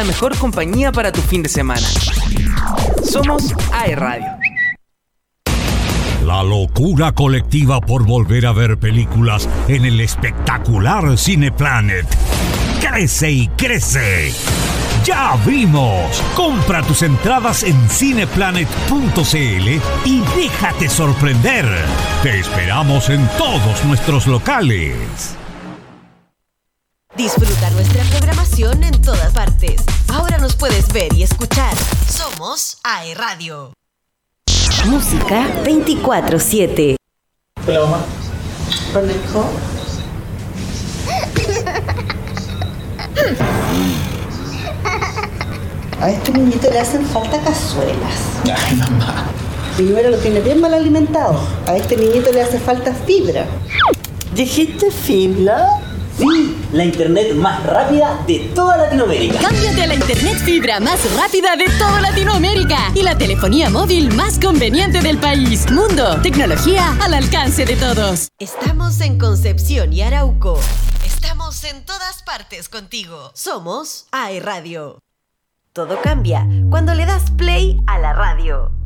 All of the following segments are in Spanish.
la mejor compañía para tu fin de semana. Somos AE Radio. La locura colectiva por volver a ver películas en el espectacular Cineplanet. Crece y crece. ¡Ya vimos! Compra tus entradas en cineplanet.cl y déjate sorprender. Te esperamos en todos nuestros locales. Disfruta nuestra programación en todas partes. Ahora nos puedes ver y escuchar. Somos AE Radio. Música 24-7. Hola, mamá. A este niñito le hacen falta cazuelas. Ay, mamá. Primero lo tiene bien mal alimentado. A este niñito le hace falta fibra. ¿Dijiste fibra? Sí, la internet más rápida de toda Latinoamérica. Cámbiate a la internet fibra más rápida de toda Latinoamérica y la telefonía móvil más conveniente del país. Mundo, tecnología al alcance de todos. Estamos en Concepción y Arauco. Estamos en todas partes contigo. Somos AE Radio. Todo cambia cuando le das play a la radio.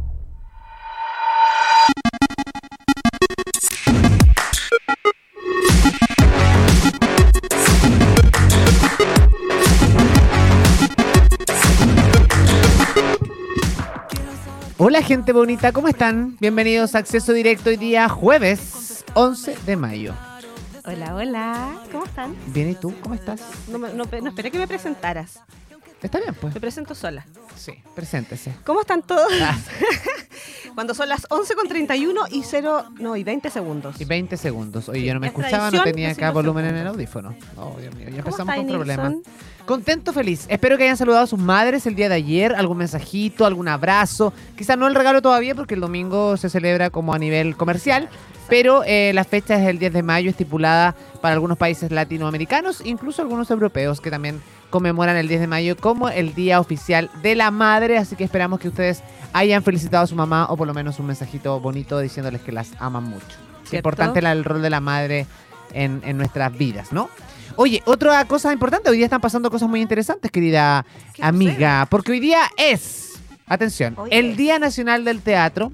Hola gente bonita, ¿cómo están? Bienvenidos a Acceso Directo hoy día jueves 11 de mayo. Hola, hola. ¿Cómo están? Bien, ¿y tú? ¿Cómo estás? No, me- no, no esperé que me presentaras. Está bien, pues. Me presento sola. Sí, preséntese. ¿Cómo están todos? Ah. Cuando son las 11 con 31 y 0, no, y 20 segundos. Y 20 segundos. Oye, yo no me Es escuchaba, no tenía acá volumen en el audífono. Oh, Dios mío, ya ¿Cómo empezamos con problemas. Contento, feliz. Espero que hayan saludado a sus madres el día de ayer, algún mensajito, algún abrazo. Quizás no el regalo todavía porque el domingo se celebra como a nivel comercial, pero eh, la fecha es el 10 de mayo, estipulada para algunos países latinoamericanos, incluso algunos europeos que también conmemoran el 10 de mayo como el Día Oficial de la Madre. Así que esperamos que ustedes hayan felicitado a su mamá o por lo menos un mensajito bonito diciéndoles que las aman mucho. Es importante el rol de la madre en, en nuestras vidas, ¿no? Oye, otra cosa importante, hoy día están pasando cosas muy interesantes, querida ¿Qué amiga, porque hoy día es, atención, el. Día Nacional del Teatro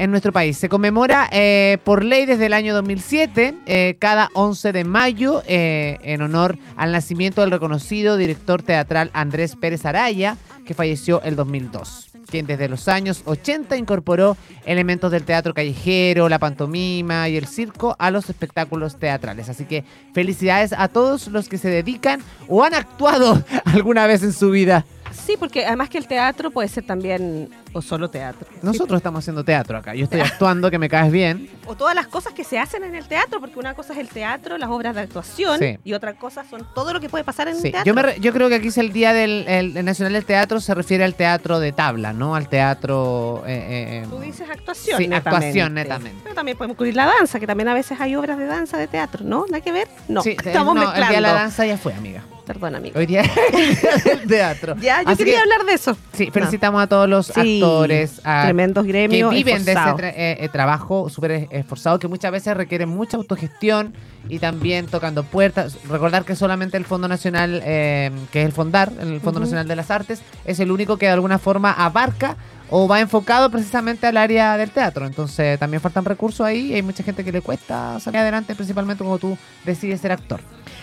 en nuestro país. Se conmemora eh, por ley desde el año 2007, eh, cada 11 de mayo, eh, en honor al nacimiento del reconocido director teatral Andrés Pérez Araya, que falleció el 2002 quien desde los años 80 incorporó elementos del teatro callejero, la pantomima y el circo a los espectáculos teatrales. Así que felicidades a todos los que se dedican o han actuado alguna vez en su vida. Sí, porque además que el teatro puede ser también, o solo teatro. Nosotros estamos haciendo teatro acá. Yo estoy actuando, que me caes bien. O todas las cosas que se hacen en el teatro, porque una cosa es el teatro, las obras de actuación, Sí. y otra cosa son todo lo que puede pasar en Sí, el teatro. yo, me re- yo creo que aquí es el Día del el- el Nacional del Teatro, se refiere al teatro de tabla, ¿no? Al teatro... eh, eh, Tú dices actuación. Sí, netamente. actuación, netamente. Pero también podemos incluir la danza, que también a veces hay obras de danza de teatro, ¿no? ¿Nada que ver? No, sí, estamos no, mezclando. El Día de la Danza ya fue, amiga. Perdón, amigo. Hoy día el teatro. Ya, yo Así quería que- hablar de eso. Sí, felicitamos a todos los Sí, actores, a- tremendos que gremios viven de ese tra- eh, eh, trabajo súper es- esforzado, que muchas veces requiere mucha autogestión y también tocando puertas. Recordar que solamente el Fondo Nacional, eh, que es el Fondar, el Fondo. Nacional de las Artes, es el único que de alguna forma abarca o va enfocado precisamente al área del teatro. Entonces también faltan recursos ahí y hay mucha gente que le cuesta salir adelante, principalmente cuando tú decides ser actor.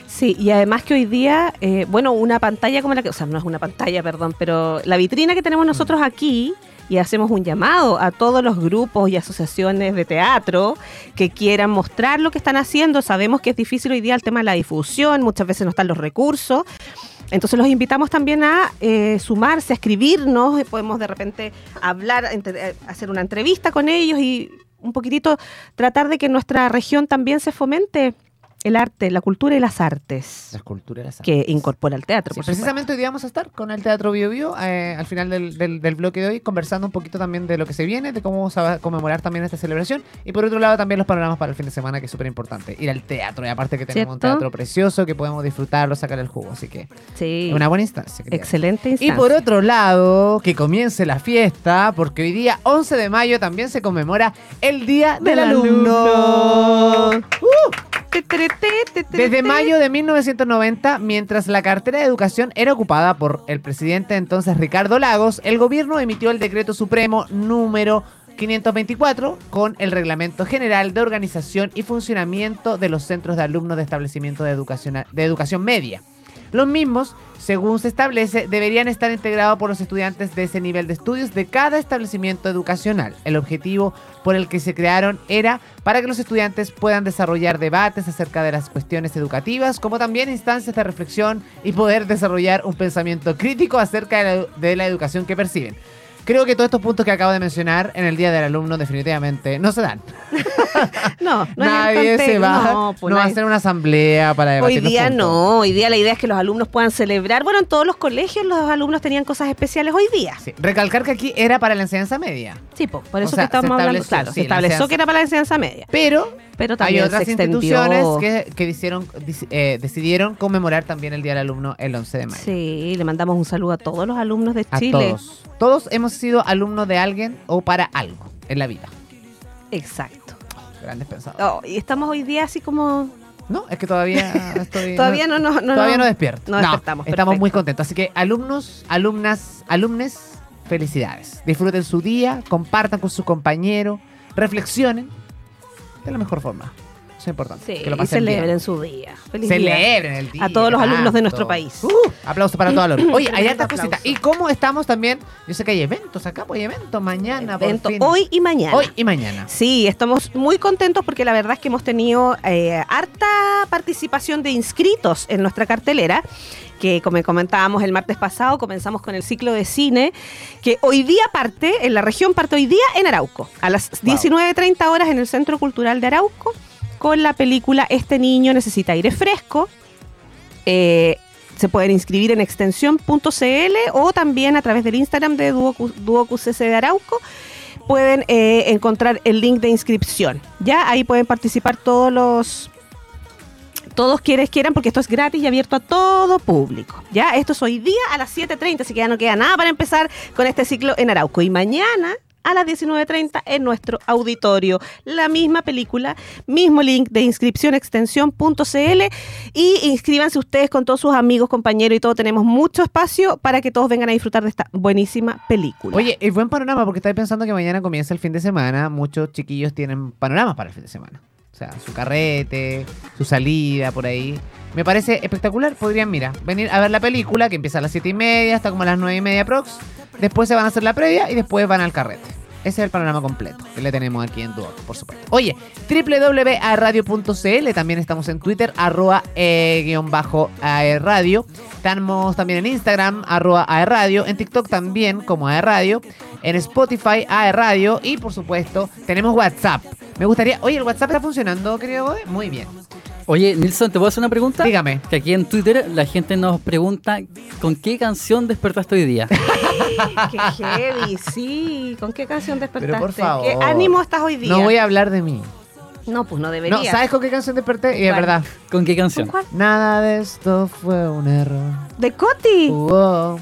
Sí, y además que hoy día, eh, bueno, una pantalla como la que, o sea, no es una pantalla, perdón, pero la vitrina que tenemos nosotros aquí, y hacemos un llamado a todos los grupos y asociaciones de teatro que quieran mostrar lo que están haciendo. Sabemos que es difícil hoy día el tema de la difusión, muchas veces no están los recursos. Entonces los invitamos también a eh, sumarse, a escribirnos, podemos de repente hablar, eh, hacer una entrevista con ellos y un poquitito tratar de que nuestra región también se fomente el arte, la cultura y las artes Las culturas. las que artes. incorpora el teatro. Sí, por precisamente hoy día vamos a estar con el Teatro Bio Bio eh, al final del, del- del bloque de hoy, conversando un poquito también de lo que se viene, de cómo se va a conmemorar también esta celebración y por otro lado también los panoramas para el fin de semana, que es súper importante. Ir al teatro y aparte que tenemos un teatro precioso que podemos disfrutarlo, sacar el jugo, así que. Sí, una buena instancia. querida. excelente Y instancia. por otro lado, que comience la fiesta, porque hoy día 11 de mayo también se conmemora el Día del, Del alumno. alumno. ¡Uh! Desde mayo de 1990, mientras la cartera de educación era ocupada por el presidente entonces Ricardo Lagos, el gobierno emitió el decreto supremo número 524 con el Reglamento General de Organización y Funcionamiento de los Centros de Alumnos de Establecimientos de Educación, de educación Media. Los mismos, según se establece, deberían estar integrados por los estudiantes de ese nivel de estudios de cada establecimiento educacional. El objetivo por el que se crearon era para que los estudiantes puedan desarrollar debates acerca de las cuestiones educativas, como también instancias de reflexión y poder desarrollar un pensamiento crítico acerca de la, educación que perciben. Creo que todos estos puntos que acabo de mencionar en el Día del Alumno definitivamente no se dan. No, no es nadie se va, no, no, pues va a hacer una asamblea para Hoy debatir los día puntos. no, hoy día la idea es que los alumnos puedan celebrar. Bueno, en todos los colegios los alumnos tenían cosas especiales hoy día. Sí, Recalcar que aquí era para la enseñanza media. Sí, po, por O eso sea, que estamos hablando. Claro, sí, se estableció que era para la enseñanza media. Pero Pero hay también otras se extendió. instituciones que, que hicieron, eh, decidieron conmemorar también el Día del Alumno el 11 de mayo. Sí, le mandamos un saludo a todos los alumnos de A Chile. todos. Todos hemos sido alumnos de alguien o para algo en la vida. Exacto. Grandes pensadores. Oh, y estamos hoy día así como. No, es que todavía estoy. Todavía no, no, no, todavía no, despierto. no despertamos, Estamos muy contentos. Así que alumnos, alumnas, alumnes, felicidades. Disfruten su día, compartan con su compañero, reflexionen de la mejor forma. Es importante. Sí, que lo pasen bien. celebren su día. Feliz día. Celebren el día. A todos los alumnos de nuestro país. Uh, aplauso para todos los alumnos. Oye, hay hartas cositas. ¿Y cómo estamos también? Yo sé que hay eventos acá, pues hay eventos mañana. por Evento fin. hoy y mañana. Hoy y mañana. Sí, estamos muy contentos porque la verdad es que hemos tenido eh, harta participación de inscritos en nuestra cartelera. Que como comentábamos el martes pasado, comenzamos con el ciclo de cine, que hoy día parte, en la región parte hoy día en Arauco, a las 19.30 horas en el Centro Cultural de Arauco, con la película Este niño necesita aire fresco. Eh, se pueden inscribir en extensión.cl o también a través del Instagram de Duocu- DuocuCC de Arauco pueden eh, encontrar el link de inscripción. Ya ahí pueden participar todos los todos quienes quieran porque esto es gratis y abierto a todo público. Ya esto es hoy día a las 7:30, así que ya no queda nada para empezar con este ciclo en Arauco y mañana a las 19.30 en nuestro auditorio. La misma película, mismo link de inscripción extensión.cl y inscríbanse ustedes con todos sus amigos, compañeros y todo. Tenemos mucho espacio para que todos vengan a disfrutar de esta buenísima película. Oye, es buen panorama porque estáis pensando que mañana comienza el fin de semana. Muchos chiquillos tienen panoramas para el fin de semana. O sea, su carrete, su salida por ahí. Me parece espectacular. Podrían, mira, venir a ver la película que empieza a las 7 y media hasta como a las 9 y media prox. Después se van a hacer la previa y después van al carrete. Ese es el panorama completo que le tenemos aquí en Duoc, por supuesto. Oye, www.aerradio.cl, también estamos en Twitter, arroba eh, guion bajo aerradio. Estamos también en Instagram, arroba aerradio, en TikTok también como aerradio, en Spotify aerradio y por supuesto tenemos WhatsApp. Me gustaría, oye, ¿el WhatsApp está funcionando, Goe? Muy bien. Oye, Nilsson, ¿te puedo hacer una pregunta? Dígame. Que aquí en Twitter la gente nos pregunta ¿con qué canción despertaste hoy día? Qué heavy, sí. ¿Con qué canción despertaste? Pero por favor. ¿Qué ánimo estás hoy día? No voy a hablar de mí. No, pues no debería. No, ¿sabes con qué canción desperté? Y es verdad. ¿Con qué canción? cuál? Nada de esto fue un error. De Coti. Uó.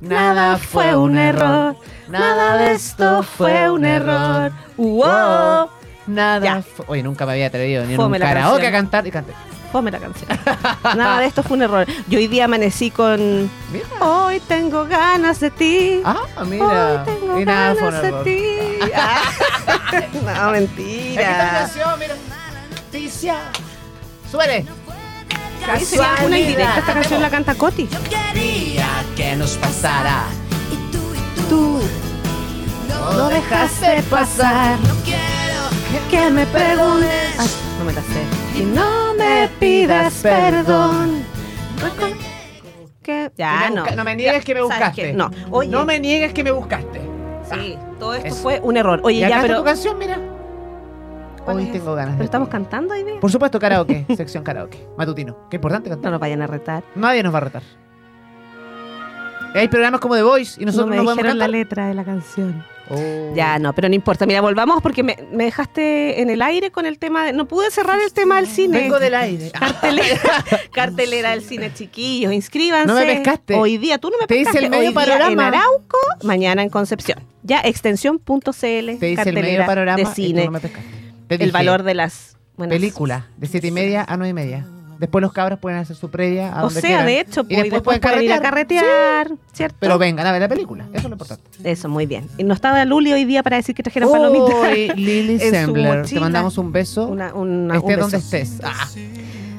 Nada fue un error. Nada de esto fue un error. Fu- Oye, nunca me había atrevido ni en un la karaoke a cantar y canté. Fome la canción. Nada de esto fue un error. Yo hoy día amanecí con. Mira. Hoy tengo ganas de ti. Ah, mira. Hoy tengo Y nada fue un ganas de ti. Ah. no, mentira. canción, mira. Noticia. Súbele. Ahí sería una indirecta. Esta canción la canta Coti. Quería que nos pasara. Tú no dejaste pasar. Que me preguntes. Ay, no me la sé. Y no me pidas perdón. Que- Ya no. no me niegues que me ¿Sabes buscaste. No. Oye, No me niegues que me buscaste. Sí, todo esto Eso. fue un error. Oye, y ya, acá está pero. tu canción, mira. ¿cuál Hoy es tengo ganas ¿Pero de estamos cantando día? Por supuesto, karaoke. sección karaoke. Matutino. Qué importante No cantar. nos vayan a retar. Nadie nos va a retar. Hay programas como The Voice y nosotros no no, me podemos dijeron la letra de la canción. Oh. Ya, no, pero no importa. Mira, volvamos porque me, me dejaste en el aire con el tema de... No pude cerrar el tema del cine. Vengo del aire. Cartelera, cartelera del cine, chiquillos. Inscríbanse. No me pescaste. Hoy día, tú no me Te hice pescaste. el medio Hoy panorama. en Arauco, mañana en Concepción. Ya, extensión.cl. Te hice el medio panorama de y tú cine. no me pescaste. Te el dije, valor de las Buenas. película, de siete y media a nueve y media. Después los cabros pueden hacer su previa a O donde sea, quieran. de hecho, y después, pueden pueden ir a carretear. ¿cierto? Pero vengan a ver la película, eso es lo importante. Eso, muy bien. Y no estaba Luli hoy día para decir que palomitas. Lily en su Sembler, te mandamos un beso. Una, una, estés un donde beso. estés. Ah.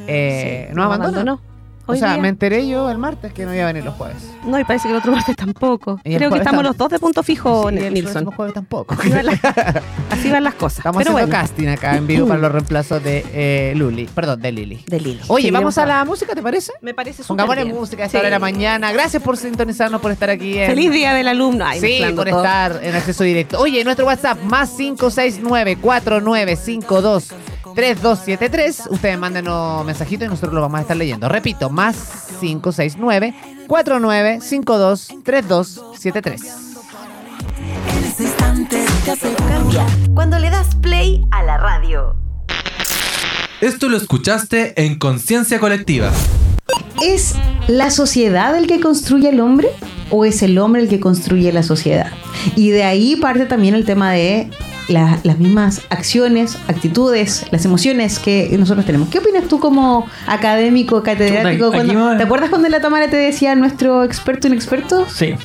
Eh, Sí, ¿Nos nos abandonó? abandonó. O sea, día. me enteré yo el martes que no iba a venir los jueves. No, y parece que el otro martes tampoco. Creo que estamos los dos de punto fijo, sí, el Nilsson. El tampoco. Así van, las, cosas. Estamos Pero haciendo casting acá en vivo para los reemplazos de eh, Luli. Perdón, de Lili. De Lili. Oye, vamos a la música, ¿te parece? Me parece súper Pongámosle música a esta sí. hora de la mañana. Gracias por sintonizarnos, por estar aquí. En... Feliz Día del Alumno. Sí, por estar en acceso directo. Oye, nuestro WhatsApp, más 569 4952 3273. Ustedes mándenos mensajitos y nosotros lo vamos a estar leyendo. Repito, más 569 49523273. Cuando le das play a la radio. Esto lo escuchaste en Conciencia Colectiva. ¿Es la sociedad el que construye el hombre o es el hombre el que construye la sociedad? Y de ahí parte también el tema de la- las mismas acciones, actitudes, las emociones que nosotros tenemos. ¿Qué opinas tú como académico, catedrático? Chuta, cuando- ¿Te acuerdas cuando en la Tamara te decía nuestro experto inexperto? Sí.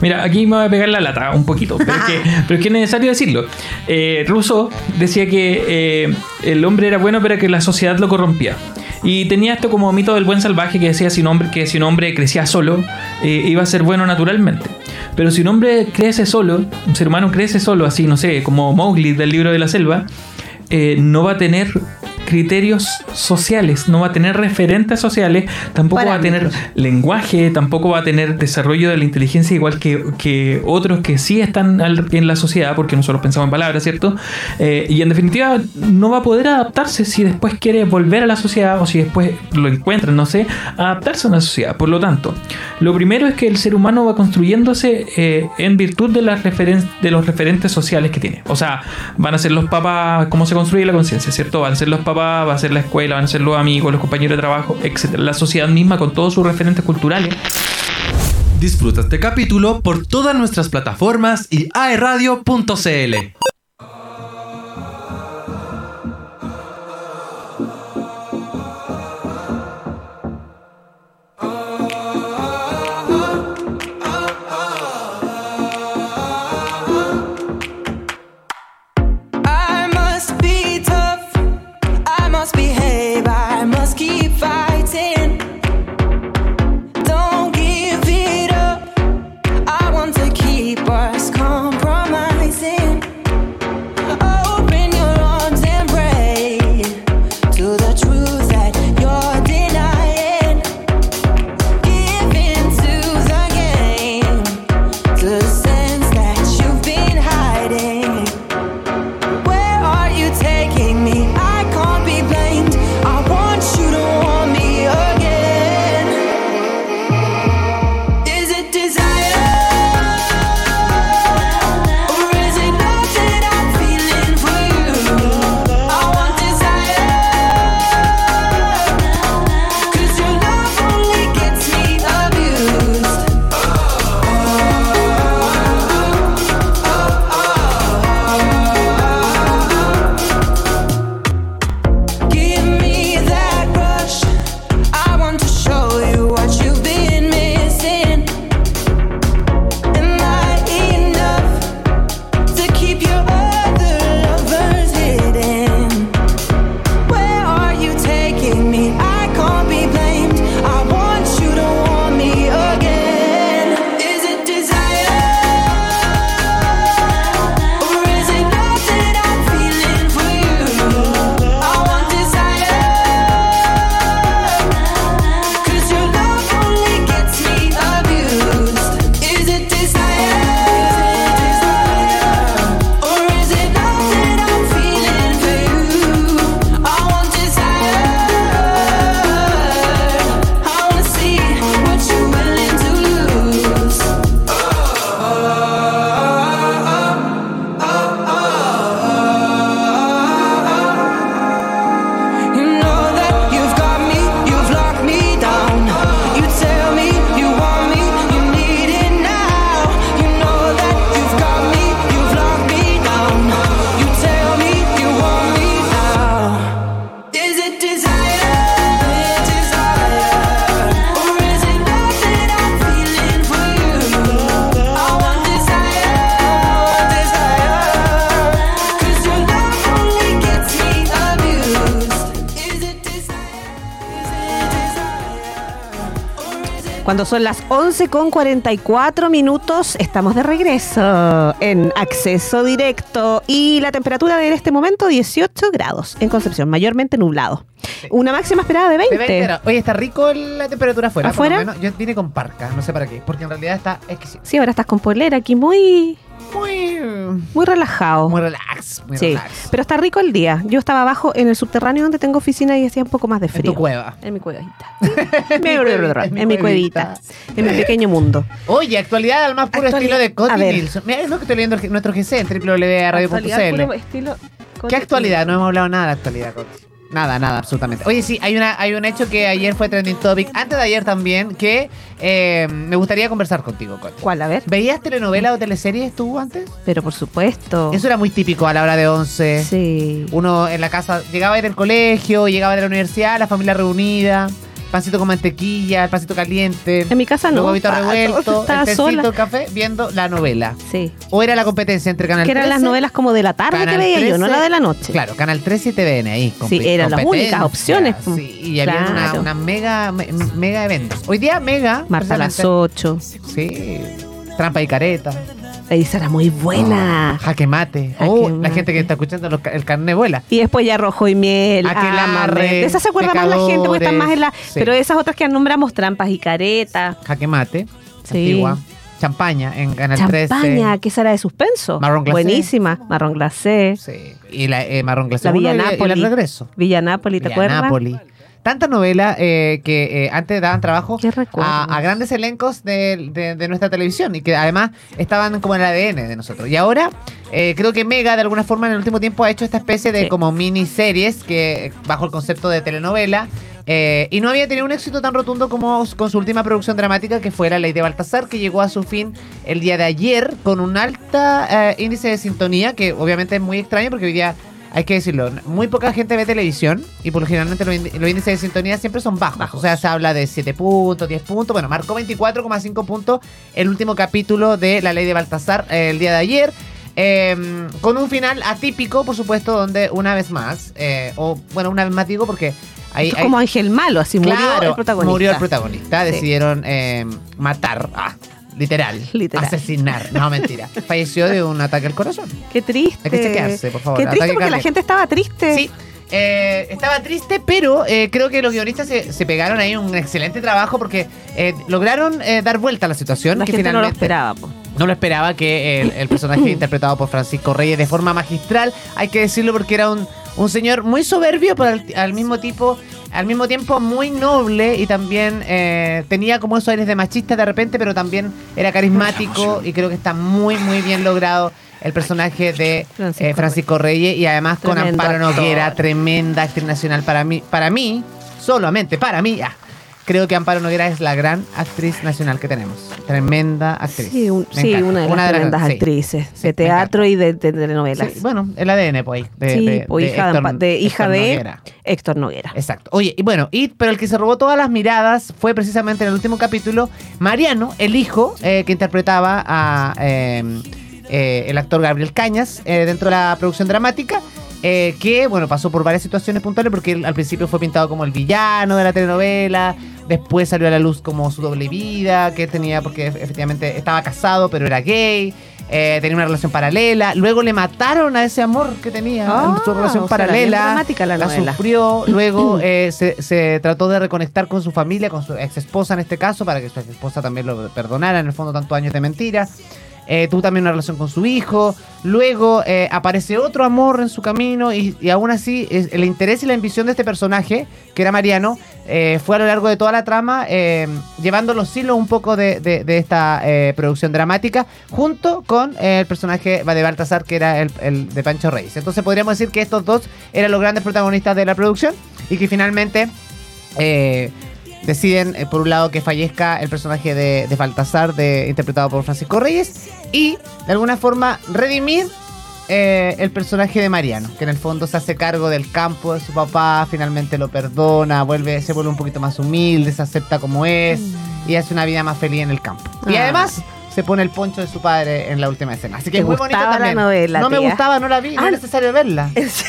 Mira, aquí me voy a pegar la lata un poquito, pero es que, pero es, que es necesario decirlo. Eh, Rousseau decía que eh, el hombre era bueno, pero que la sociedad lo corrompía. Y tenía esto como mito del buen salvaje que decía si un hombre, que si un hombre crecía solo, eh, iba a ser bueno naturalmente. Pero si un hombre crece solo, un ser humano crece solo, así, no sé, como Mowgli del libro de la selva, eh, no va a tener criterios sociales, no va a tener referentes sociales, tampoco va a tener lenguaje, tampoco va a tener desarrollo de la inteligencia igual que, que otros que sí están al- en la sociedad, porque nosotros pensamos en palabras, ¿cierto? Eh, y en definitiva no va a poder adaptarse si después quiere volver a la sociedad o si después lo encuentra, no sé, adaptarse a una sociedad. Por lo tanto, lo primero es que el ser humano va construyéndose eh, en virtud de, las referen- de los referentes sociales que tiene. O sea, van a ser los papás, cómo se construye la conciencia, ¿cierto? Van a ser los va a ser la escuela, van a ser los amigos, los compañeros de trabajo, etc. La sociedad misma con todos sus referentes culturales. Disfruta este capítulo por todas nuestras plataformas y aeradio.cl. Cuando son las 11 con 44 minutos, estamos de regreso en acceso directo y la temperatura de este momento 18 grados en Concepción, mayormente nublado. Una máxima esperada de 20. De 20 grados. Oye, está rico la temperatura afuera. por lo ¿Afuera? menos. Yo vine con parca, no sé para qué, porque en realidad está exquisito. Sí, ahora estás con polera aquí muy Muy, muy relajado. muy relax, muy sí, relax. pero está rico el día. Yo estaba abajo en el subterráneo donde tengo oficina y hacía un poco más de En frío. tu cueva. En mi cuevita. En mi cuevita, en mi cuevita. En mi pequeño mundo. Oye, actualidad al más puro Actualidad- estilo de ver. Nilsson. Mira, es lo que estoy leyendo en nuestro GC, en www.radio.cl. ¿Qué actualidad? No hemos hablado nada de actualidad, Coti. Nada, nada, absolutamente. Oye, sí, hay, una, hay un hecho que ayer fue trending topic, antes de ayer también, que eh, me gustaría conversar contigo, Coti. ¿Cuál? A ver. ¿Veías telenovelas o teleseries tú antes? Pero por supuesto. Eso era muy típico a la hora de 11. Sí. Uno en la casa llegaba del colegio, llegaba de la universidad, la familia reunida, pancito con mantequilla, el pancito caliente. En mi casa no. Luego huevito revuelto, el tecito, el café, viendo la novela. Sí. O era la competencia entre Canal Que eran 13, las novelas como de la tarde que veía yo, no 13, la de la noche. Claro, Canal 13 y TVN ahí. Sí, eran las únicas opciones. Sí, y había una, Claro. una mega, me- mega eventos. Hoy día mega. Marta a las precisamente, 8. Sí. Trampa y careta. Esa era muy buena. Jaque mate. Jaque Oh, la mate. gente que está escuchando los el carne vuela. Y después ya rojo y miel. Aquelarre, ámame. De esas se acuerda más la gente porque están más en la. Pecadores, Pero sí. esas otras que nombramos trampas y caretas. Jaque mate. Sí. Antigua. Champaña en Canal Champaña, 13. que esa era de suspenso. Marrón glacé. Buenísima. Marrón glacé. Sí. Y la eh, Marrón Glacé La Villa y el Nápoli. regreso. Villa Nápoli, ¿te acuerdas? Nápoli. Tantas novelas eh, que eh, antes daban trabajo a, a grandes elencos de, de- de nuestra televisión y que además estaban como en el ADN de nosotros. Y ahora eh, creo que Mega de alguna forma en el último tiempo ha hecho esta especie de como miniseries que bajo el concepto de telenovela eh, y no había tenido un éxito tan rotundo como con su última producción dramática que fue La Ley de Baltasar que llegó a su fin el día de ayer con un alta eh, índice de sintonía que obviamente es muy extraño porque hoy día hay que decirlo, muy poca gente ve televisión y por lo generalmente los, índices de sintonía siempre son bajos. O sea, se habla de 7 puntos, 10 puntos. Bueno, marcó 24,5 puntos el último capítulo de La Ley de Baltasar eh, el día de ayer. eh, con un final atípico, por supuesto, donde una vez más, eh, o bueno, una vez más digo porque hay, es como Ángel Malo, así murió Claro, el protagonista. Murió el protagonista. Sí. Decidieron eh, matar. Ah, literal. Literal. Asesinar. No, mentira. Falleció de un ataque al corazón. Qué triste. Hay que chequearse, por favor. Qué triste Ataque porque la gente estaba triste. Sí. eh, estaba triste, pero eh, creo que los guionistas se, se pegaron ahí un excelente trabajo porque eh, lograron eh, dar vuelta a la situación. La que gente no lo finalmente- esperaba. po. no lo esperaba que el, el personaje interpretado por Francisco Reyes de forma magistral, hay que decirlo porque era un, un señor muy soberbio, pero al, al mismo tipo, al mismo tiempo muy noble y también eh, tenía como esos aires de machista de repente, pero también era carismático y creo que está muy muy bien logrado el personaje de Francisco eh, Francisco Reyes y además con Amparo actor. Noguera, tremenda actriz nacional para mí, para mí, solamente para mí. ah, Creo que Amparo Noguera es la gran actriz nacional que tenemos. Tremenda actriz. Sí, un- sí, una de las Una tremendas actrices Sí, de teatro y de, de telenovelas. Sí, bueno, el ADN, pues. De, Sí, de- pues, hija, de, Héctor- hija Héctor Noguera. Héctor Noguera. Exacto. Oye, y bueno, y, pero el que se robó todas las miradas fue precisamente en el último capítulo Mariano, el hijo eh, que interpretaba a eh, eh, el actor Gabriel Cañas eh, dentro de la producción dramática. eh, que bueno pasó por varias situaciones puntuales porque él al principio fue pintado como el villano de la telenovela después salió a la luz como su doble vida que tenía porque efectivamente estaba casado pero era gay eh, tenía una relación paralela luego le mataron a ese amor que tenía Ah, su relación o sea, paralela dramática la novela. sufrió, luego eh, se, se trató de reconectar con su familia, con su ex esposa en este caso, para que su ex esposa también lo perdonara, en el fondo tantos años de mentira. Eh, tuvo también una relación con su hijo, luego eh, aparece otro amor en su camino y, aún así el interés y la ambición de este personaje, que era Mariano, eh, fue a lo largo de toda la trama llevando los hilos un poco de, de- esta producción dramática junto con el personaje de Baltasar que era el, el de Pancho Reyes. Entonces podríamos decir que estos dos eran los grandes protagonistas de la producción y que finalmente eh, deciden, eh, por un lado, que fallezca el personaje de, de Baltasar, de, interpretado por Francisco Reyes, y de alguna forma redimir eh, el personaje de Mariano, que en el fondo se hace cargo del campo de su papá, finalmente lo perdona, vuelve, se vuelve un poquito más humilde, se acepta como es y hace una vida más feliz en el campo. Y Ah. además se pone el poncho de su padre en la última escena. Así que ¿Te es muy bonito gustaba la también. novela, no me tía? gustaba, no la vi, no Ah, es necesario verla. Es,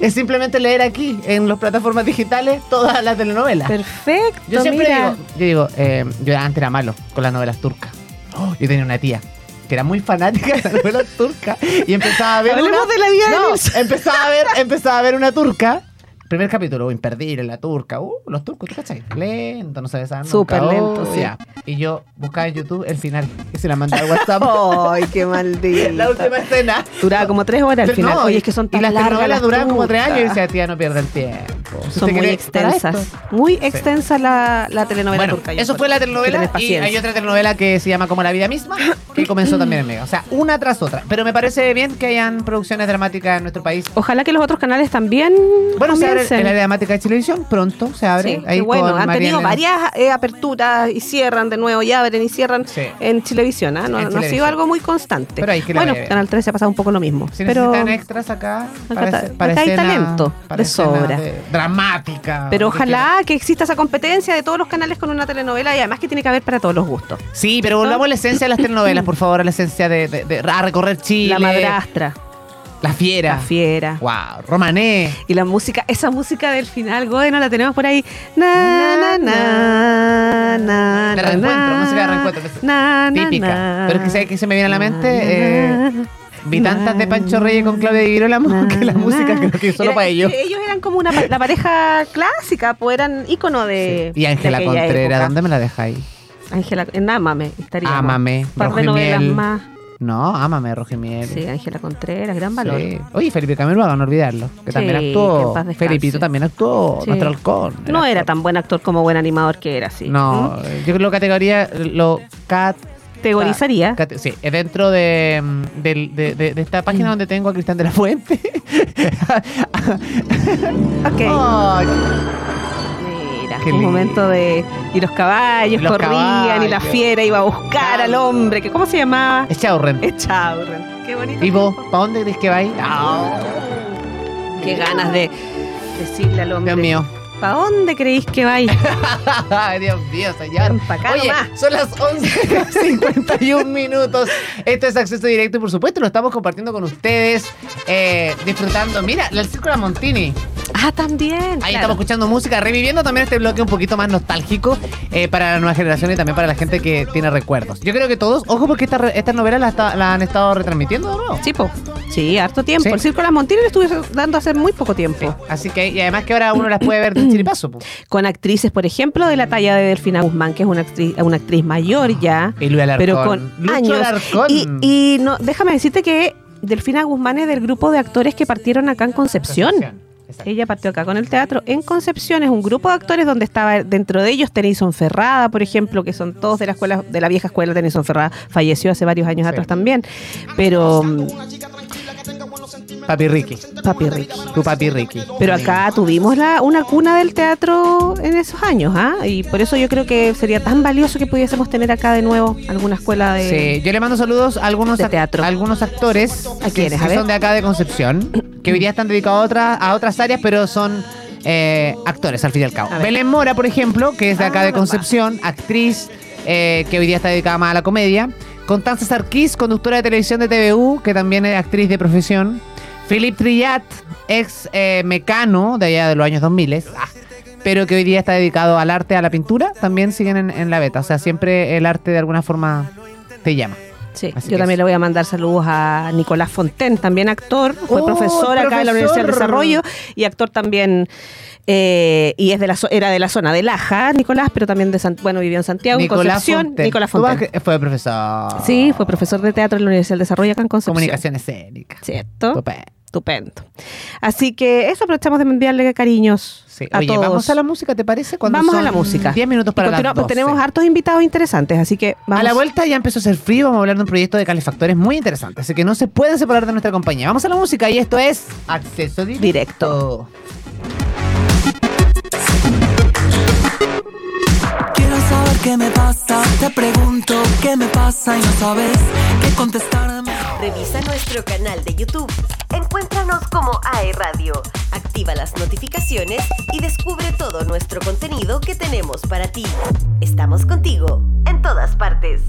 es simplemente leer aquí, en las plataformas digitales, toda la telenovela. Perfecto. Yo siempre mira. digo, yo digo, eh, yo antes era malo con las novelas turcas. Oh, yo tenía una tía que era muy fanática de las novelas turcas y empezaba a ver Hablemos una- de la vida de no, Nilsson. empezaba a ver, empezaba a ver una turca. Primer capítulo, imperdible, la turca. Uh, los turcos, ¿tú cachai? Lento, no se nunca. Súper Oh, lento, sí. ya. Y yo buscaba en YouTube el final y se la mandaba al WhatsApp. Ay, qué maldita. la última escena. Duraba como tres horas al final. no, Oye, es que son Y tan las largas telenovelas las duraban como tres años y decía, tía, no pierda el tiempo. Son muy extensas. Muy extensa la, la telenovela Bueno, turca. eso fue la telenovela y hay otra telenovela que se llama Como la vida misma, que comenzó también en Mega. O sea, una tras otra. Pero me parece bien que hayan producciones dramáticas en nuestro país. Ojalá que los otros canales también Bueno, abre comiencen. el área dramática de televisión, pronto se abre. Sí, ahí bueno, han María tenido Elena. varias eh, aperturas y cierran de nuevo, y abren y cierran Sí. en Televisión. ¿ah? No, no ha sido algo muy constante. Pero ahí que bueno. Canal 13 ha pasado un poco lo mismo. Si pero necesitan extras acá, para, Acá para acá hay escena- talento, para de sobra. de- dramática. pero ojalá que exista esa competencia de todos los canales con una telenovela y además que tiene que haber para todos los gustos. Sí, pero volvamos a la esencia de las telenovelas, por favor, a la esencia de, de- de- a recorrer Chile. La madrastra, La fiera. la fiera. Wow, Romané. Y la música, esa música del final, Goe, no la tenemos por ahí. Na, na, na, na, De reencuentro, música de reencuentro. na, Típica. Pero que ¿sabes qué se me viene a la mente? Eh, vi tantas de Pancho Reyes con Claudia Di Girolamo que la música creo que solo para ellos. que Ellos eran como una la pareja clásica, pues eran ícono de. Y Ángela Contreras. ¿dónde me la dejáis? Ángela, en Ámame estaría. Ámame, Un par de novelas más. No, ámame, Rojimiel. Sí, Ángela Contreras, gran valor. Sí. Oye, Felipe Camiroaga, no olvidarlo. Que Sí, también actuó. Felipito también actuó. Sí. Nuestro halcón. No era tan buen actor como buen animador que era, sí. No, yo creo que lo categoría lo cat Categorizaría. cate- sí, es dentro de, mm, de, de- de esta Mm. página donde tengo a Cristian de la Fuente. Ok. Ay, Mira, Qué un lindo. momento de. Y los caballos los corrían y la fiera iba a buscar al hombre. que ¿Cómo se llamaba? es Chaurren. Echaurren. Qué bonito. ¿Y vos? ¿Para dónde crees que vais? Qué ganas de decirle al hombre. Dios mío. ¿Para dónde creéis que vais? Dios mío, señor. Oye, son las 11.51 minutos. Esto es Acceso Directo y por supuesto lo estamos compartiendo con ustedes, eh, disfrutando. Mira, el Círculo Montini. Ah, también. Ahí claro. estamos escuchando música, reviviendo también este bloque un poquito más nostálgico eh, para la nueva generación y también para la gente que tiene recuerdos. Yo creo que todos, ojo porque esta, re- esta novela la, está- la han estado retransmitiendo nuevo. Sí, po. Sí, harto tiempo. Sí. El las Montines lo estuve dando hace muy poco tiempo. Así que, y además que ahora uno las puede ver chiripazo. po. Con actrices, por ejemplo, de la talla de Delfina Guzmán, que es una actriz, una actriz mayor ya. Y Luis Alarcón. pero con Lucho años. Alarcón. Y, y no, déjame decirte que Delfina Guzmán es del grupo de actores que partieron acá en Concepción. Ella partió acá con el teatro en Concepción, es un grupo de actores donde estaba dentro de ellos Tennyson Ferrada, por ejemplo, que son todos de la escuela, de la vieja escuela Tennyson Ferrada, falleció hace varios años Sí. atrás también. Pero Papi Ricky. Papi Ricky. Tu papi Ricky. Pero acá tuvimos la, una cuna del teatro en esos años, ¿ah? Y por eso yo creo que sería tan valioso que pudiésemos tener acá de nuevo alguna escuela de... Sí, yo le mando saludos a algunos, de ac- teatro. a algunos actores ¿A que, quiénes? que ver. son de acá de Concepción, que hoy día están dedicados a, otra- a otras áreas, pero son eh, actores al fin y al cabo. Belén Mora, por ejemplo, que es de acá Ah, de. Concepción, actriz eh, que hoy día está dedicada más a la comedia. Constanza Sarkis, conductora de televisión de TVU, que también es actriz de profesión. Philip Trillat, ex eh, mecano de allá de los años 2000, ah, pero que hoy día está dedicado al arte, a la pintura, también siguen en, en la beta. O sea, siempre el arte de alguna forma te llama. Sí, Así yo también le voy a mandar saludos a Nicolás Fonten, también actor, fue ¡Oh, profesor acá en la Universidad profesor! Desarrollo y actor también, eh, y es de la era de la zona de Laja, Nicolás, pero también de San- bueno, vivió en Santiago, en Concepción. Fonten. Nicolás Fonten. Fue profesor. Sí, fue profesor de teatro en la Universidad del Desarrollo acá en Concepción. Comunicación escénica. ¿Cierto? Estupendo. Así que eso aprovechamos de enviarle cariños Sí. a Oye, todos. vamos a la música, ¿te parece? Cuando Vamos a la música. 10 minutos para las continuamos, 12. Tenemos hartos invitados interesantes, así que vamos. A la vuelta ya empezó a hacer frío, vamos a hablar de un proyecto de calefactores muy interesante, así que no se pueden separar de nuestra compañía. Vamos a la música y esto es Acceso Directo. Directo. Quiero saber qué me pasa, te pregunto qué me pasa y no sabes qué contestarme. Revisa nuestro canal de YouTube. Encuéntranos como AE Radio. Activa las notificaciones y descubre todo nuestro contenido que tenemos para ti. Estamos contigo en todas partes.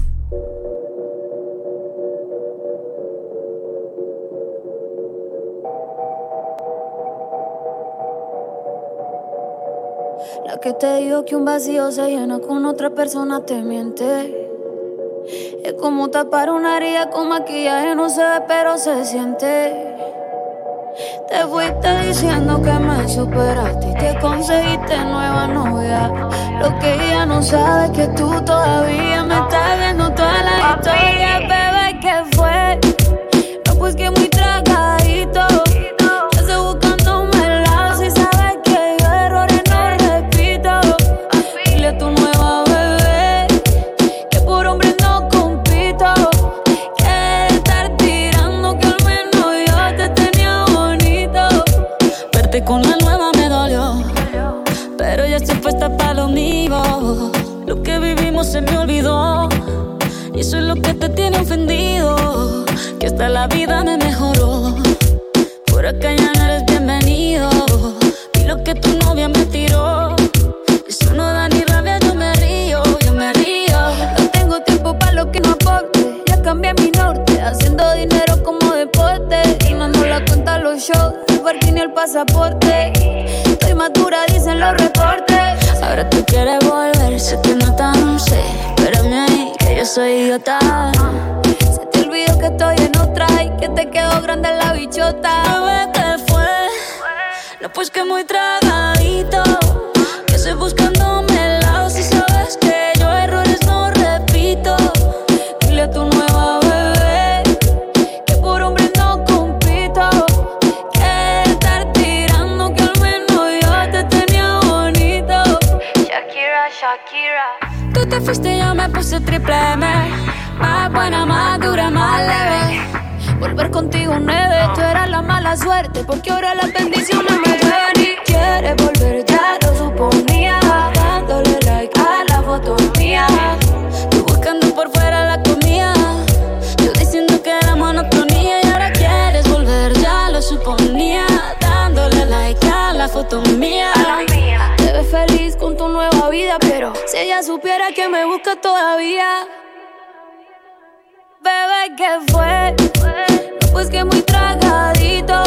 La que te digo que un vacío se llena con otra persona te miente. Es como tapar una herida con maquillaje, no se ve, pero se siente. Te fuiste diciendo que me superaste y te conseguiste nueva novia. Lo que ella no sabe es que tú todavía me estás viendo toda la historia, bebé, ¿qué fue? No, pues que muy tragadito. Idiota. Se te olvidó que estoy en otra y que te quedó grande la bichota. Bebé, ¿qué fue? No, pues que muy tragadito. Porque ahora las bendiciones me ven y quieres volver ya lo suponía dándole like a la foto mía. Tú buscando por fuera la comida. Yo diciendo que era monotonía y ahora quieres volver, ya lo suponía. Dándole like a la foto mía. Te ves feliz con tu nueva vida, pero si ella supiera que me busca todavía. Bebé, ¿qué fue? No, pues que muy tragadito.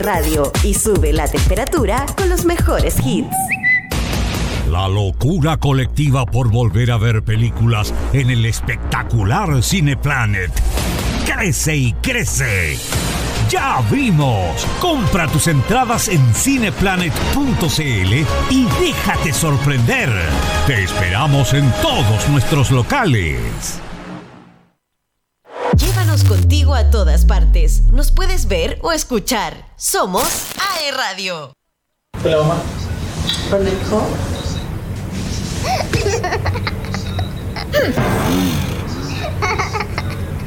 Radio y sube la temperatura con los mejores hits. La locura colectiva por volver a ver películas en el espectacular Cineplanet. Crece y crece. Ya vimos. Compra tus entradas en cineplanet.cl y déjate sorprender. Te esperamos en todos nuestros locales. Contigo a todas partes. Nos puedes ver o escuchar. Somos AE Radio. Hola, mamá.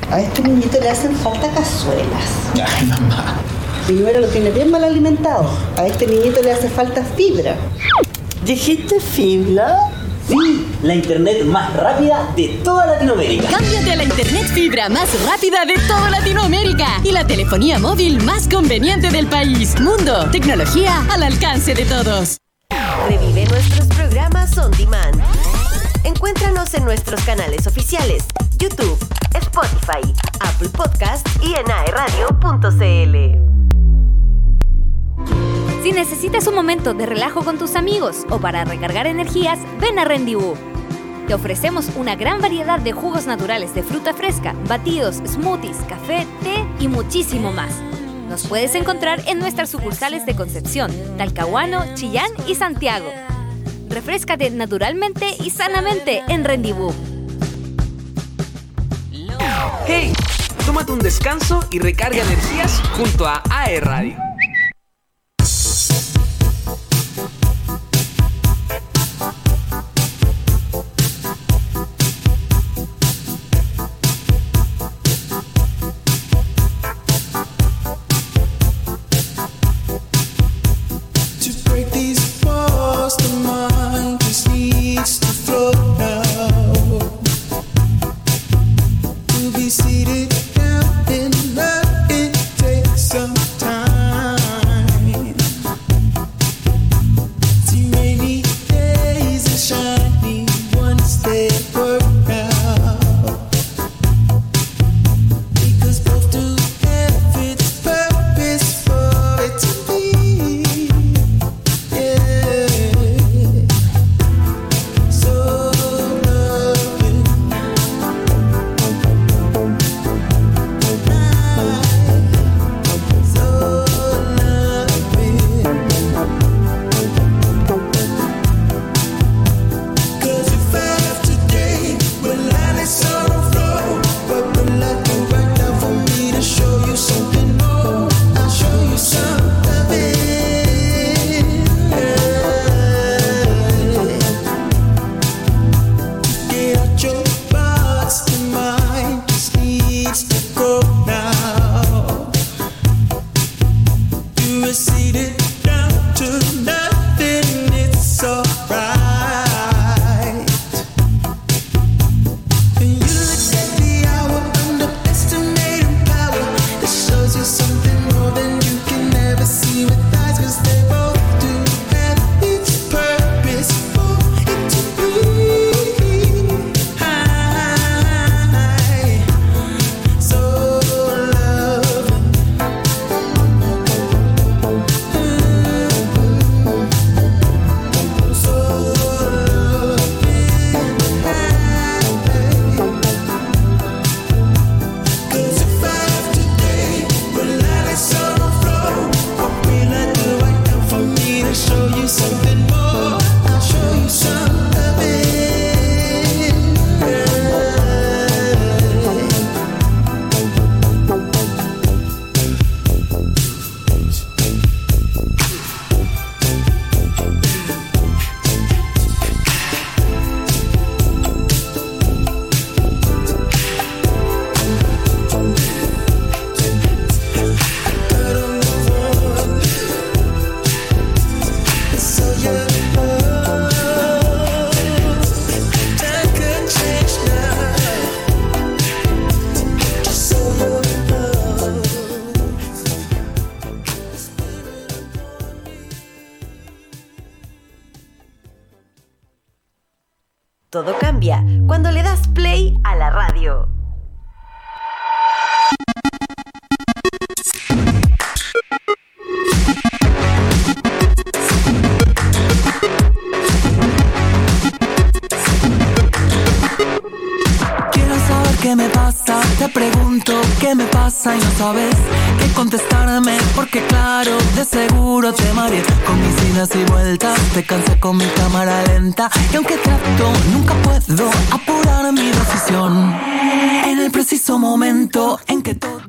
A este niñito le hacen falta cazuelas. Ay, mamá. Primero lo tiene bien mal alimentado. A este niñito le hace falta fibra. ¿Dijiste fibra? Sí, la internet más rápida de toda Latinoamérica. Cámbiate a la internet fibra más rápida de toda Latinoamérica y la telefonía móvil más conveniente del país. Mundo, tecnología al alcance de todos. Revive nuestros programas on demand. Encuéntranos en nuestros canales oficiales, YouTube, Spotify, Apple Podcast y en aeradio.cl. Si necesitas un momento de relajo con tus amigos o para recargar energías, ven a Rendezvous. Te ofrecemos una gran variedad de jugos naturales de fruta fresca, batidos, smoothies, café, té y muchísimo más. Nos puedes encontrar en nuestras sucursales de Concepción, Talcahuano, Chillán y Santiago. Refrescate naturalmente y sanamente en Rendezvous. Hey, tómate un descanso y recarga energías junto a AE Radio. be seated down in love. Cámara lenta. Y aunque trato, nunca puedo apurar mi decisión. En el preciso momento en que todo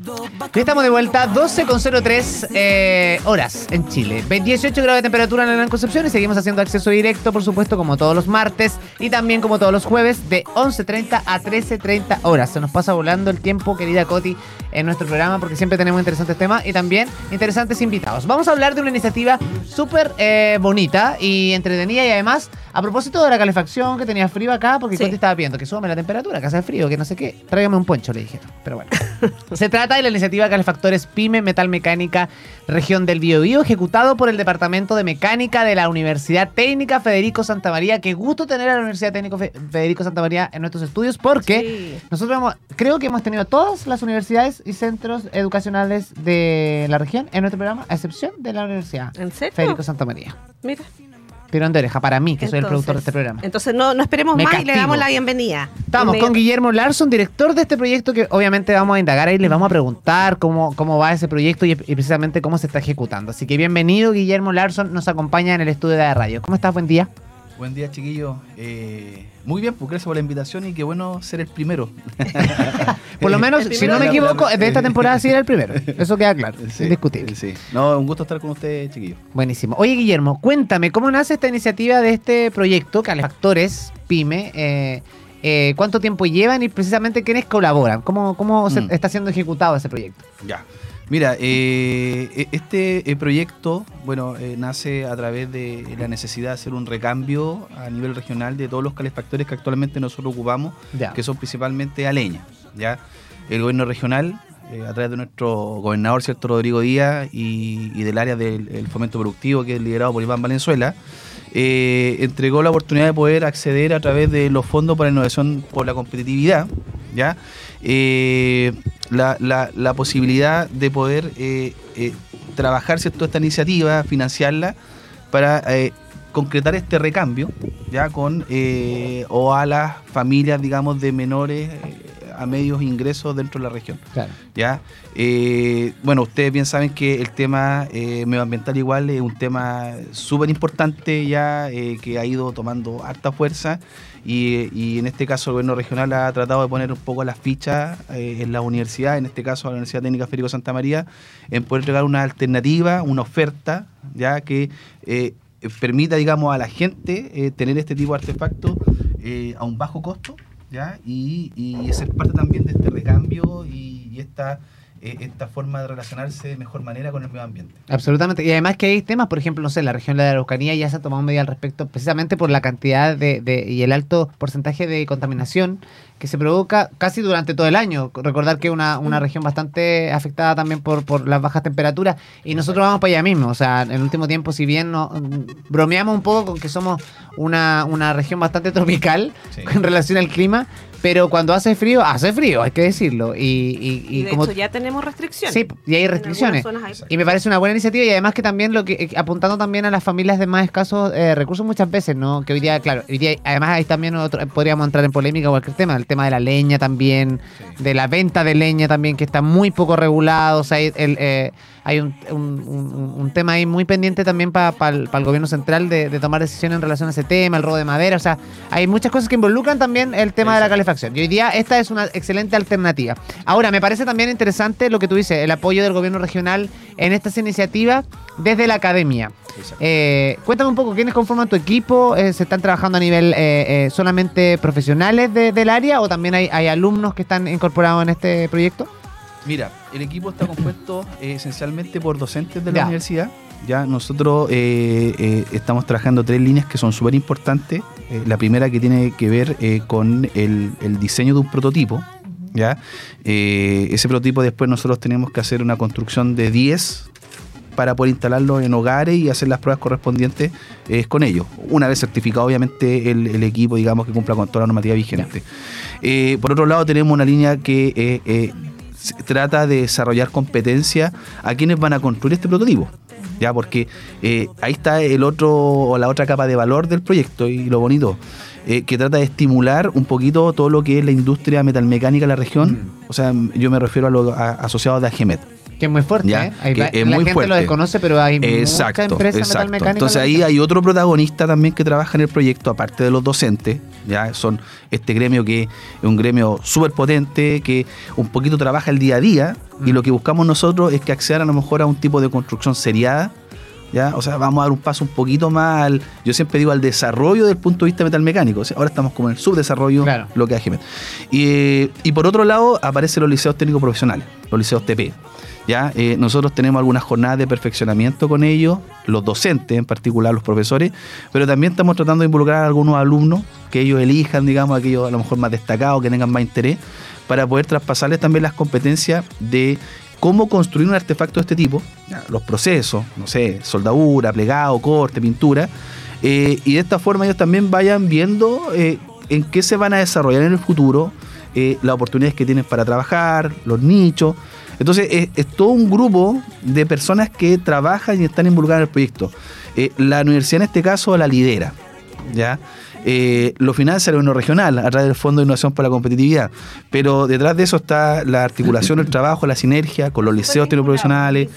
Ya estamos de vuelta, 12.03 eh, horas en Chile. 18 grados de temperatura en la Gran Concepción y seguimos haciendo acceso directo, por supuesto, como todos los martes y también como todos los jueves, de 11.30 a 13.30 horas. Se nos pasa volando el tiempo, querida Coti, en nuestro programa porque siempre tenemos interesantes temas y también interesantes invitados. Vamos a hablar de una iniciativa súper eh, bonita y entretenida y además, a propósito de la calefacción que tenía frío acá, porque Coti estaba pidiendo que sube la temperatura, que hace frío, que no sé qué, tráigame un poncho, le dijeron. Pero bueno. Se trata de la iniciativa Calefactores PYME Metal Mecánica Región del Biobío, ejecutado por el Departamento de Mecánica de la Universidad Técnica Federico Santa María. Qué gusto tener a la Universidad Técnica Fe- Federico Santa María en nuestros estudios porque nosotros hemos- creo que hemos tenido todas las universidades y centros educacionales de la región en nuestro programa, a excepción de la Universidad ¿En serio? Federico Santa María. Mira. Tirón de oreja para mí, que soy el productor de este programa. Entonces no, no esperemos Me más y le damos la bienvenida. Estamos con Guillermo Larson, director de este proyecto que obviamente vamos a indagar ahí, les vamos a preguntar cómo, cómo va ese proyecto y, y precisamente cómo se está ejecutando. Así que bienvenido Guillermo Larson, nos acompaña en el estudio de la radio. ¿Cómo estás? Buen día. Buen día, chiquillos. Eh, muy bien, pues gracias por la invitación y qué bueno ser el primero. Por lo menos, si no me equivoco, de esta temporada sí era el primero. Eso queda claro, Sí, indiscutible. Sí. No, un gusto estar con ustedes, chiquillos. Buenísimo. Oye, Guillermo, cuéntame, ¿cómo nace esta iniciativa de este proyecto, Calefactores PYME? Eh, eh, ¿Cuánto tiempo llevan y precisamente quiénes colaboran? ¿Cómo, cómo se Mm. está siendo ejecutado ese proyecto? Ya. Mira, eh, e- este eh, proyecto, bueno, eh, nace a través de la necesidad de hacer un recambio a nivel regional de todos los calefactores que actualmente nosotros ocupamos, Ya. que son principalmente a leña. ¿ya? El gobierno regional, eh, a través de nuestro gobernador, cierto Rodrigo Díaz, y, y del área del el fomento productivo, que es liderado por Iván Valenzuela, entregó la oportunidad de poder acceder a través de los fondos para innovación por la competitividad, ¿ya? Eh, la, la- posibilidad de poder eh, eh, trabajar ¿cierto? esta iniciativa, financiarla, para eh, concretar este recambio, ya con o a las familias, digamos, de menores a medios ingresos dentro de la región. Claro. ¿ya? Eh, bueno, ustedes bien saben que el tema eh, medioambiental igual es un tema súper importante ya eh, que ha ido tomando harta fuerza y, y en este caso el gobierno regional ha tratado de poner un poco las fichas en la universidad, en este caso la Universidad Técnica Federico Santa María, en poder entregar una alternativa, una oferta, ya que permita, digamos, a la gente tener este tipo de artefactos a un bajo costo, ¿ya? Y, y ser parte también de este recambio y, y esta, eh, esta forma de relacionarse de mejor manera con el medio ambiente. Absolutamente. Y además que hay temas, por ejemplo, no sé, la región de la Araucanía ya se ha tomado medida al respecto, precisamente por la cantidad de, de- y el alto porcentaje de contaminación que se provoca casi durante todo el año. Recordar que es una, una región bastante afectada también por, por las bajas temperaturas y nosotros vamos para allá mismo. O sea, en el último tiempo, si bien no, mm, bromeamos un poco con que somos una, una región bastante tropical en relación al clima, pero cuando hace frío, hace frío, hay que decirlo. Y, y- y Y de como hecho ya tenemos restricciones. Sí, y hay restricciones. Hay- Y me parece una buena iniciativa y además que también lo que eh, apuntando también a las familias de más escasos eh, recursos muchas veces, ¿no? Que hoy día, claro, hoy día además hay también otro, podríamos entrar en polémica o cualquier tema, el tema de la leña también, de la venta de leña también que está muy poco regulado, o sea, hay, el, eh, hay un, un- un- un tema ahí muy pendiente también para el, pa el gobierno central de, de tomar decisiones en relación a ese tema, el robo de madera, o sea, hay muchas cosas que involucran también el tema de la calefacción. Y hoy día esta es una excelente alternativa. Ahora, me parece también interesante lo que tú dices, el apoyo del gobierno regional en estas iniciativas desde la academia. Eh, cuéntame un poco, ¿quiénes conforman tu equipo? Eh, ¿Se están trabajando a nivel eh, eh, solamente profesionales de- del área o también hay, hay alumnos que están incorporados en este proyecto? Mira, el equipo está compuesto eh, esencialmente por docentes de la Ya. universidad. Ya nosotros eh, eh, estamos trabajando tres líneas que son súper importantes. La primera que tiene que ver con el, el diseño de un prototipo. ¿ya? Ese prototipo después nosotros tenemos que hacer una construcción de 10 para poder instalarlo en hogares y hacer las pruebas correspondientes eh, con ellos. Una vez certificado, obviamente, el, el equipo, digamos, que cumpla con toda la normativa vigente. Eh, por otro lado, tenemos una línea que eh, se trata de desarrollar competencia a quienes van a construir este prototipo. Ya, porque eh, ahí está el otro o la otra capa de valor del proyecto y lo bonito. eh, que trata de estimular un poquito todo lo que es la industria metalmecánica de la región. O sea, yo me refiero a los asociados de AGEMET. Que es muy fuerte, ¿eh? Hay que es la muy gente fuerte. lo desconoce, pero hay Exacto, muchas empresas exacto. Entonces ahí hay otro protagonista también que trabaja en el proyecto, aparte de los docentes, ya son este gremio que es un gremio súper potente, que un poquito trabaja el día a día, Mm. y lo que buscamos nosotros es que accedan a lo mejor a un tipo de construcción seriada. ¿Ya? O sea, vamos a dar un paso un poquito más al, yo siempre digo, al desarrollo del punto de vista metalmecánico. O sea, ahora estamos como en el subdesarrollo, lo que es. Y, y por otro lado, aparecen los liceos técnicos profesionales, los liceos TP. ¿Ya? Eh, nosotros tenemos algunas jornadas de perfeccionamiento con ellos, los docentes en particular, los profesores, pero también estamos tratando de involucrar a algunos alumnos que ellos elijan, digamos, aquellos a lo mejor más destacados, que tengan más interés, para poder traspasarles también las competencias de cómo construir un artefacto de este tipo, los procesos, no sé, soldadura, plegado, corte, pintura, eh, y de esta forma ellos también vayan viendo eh, en qué se van a desarrollar en el futuro, las oportunidades que tienen para trabajar, los nichos. Entonces es, es todo un grupo de personas que trabajan y están involucradas en el proyecto. Eh, la universidad en este caso la lidera, ¿ya? Eh, lo financia el gobierno regional a través del Fondo de Innovación para la Competitividad, pero detrás de eso está la articulación, el trabajo, la sinergia con los liceos tecnoprofesionales,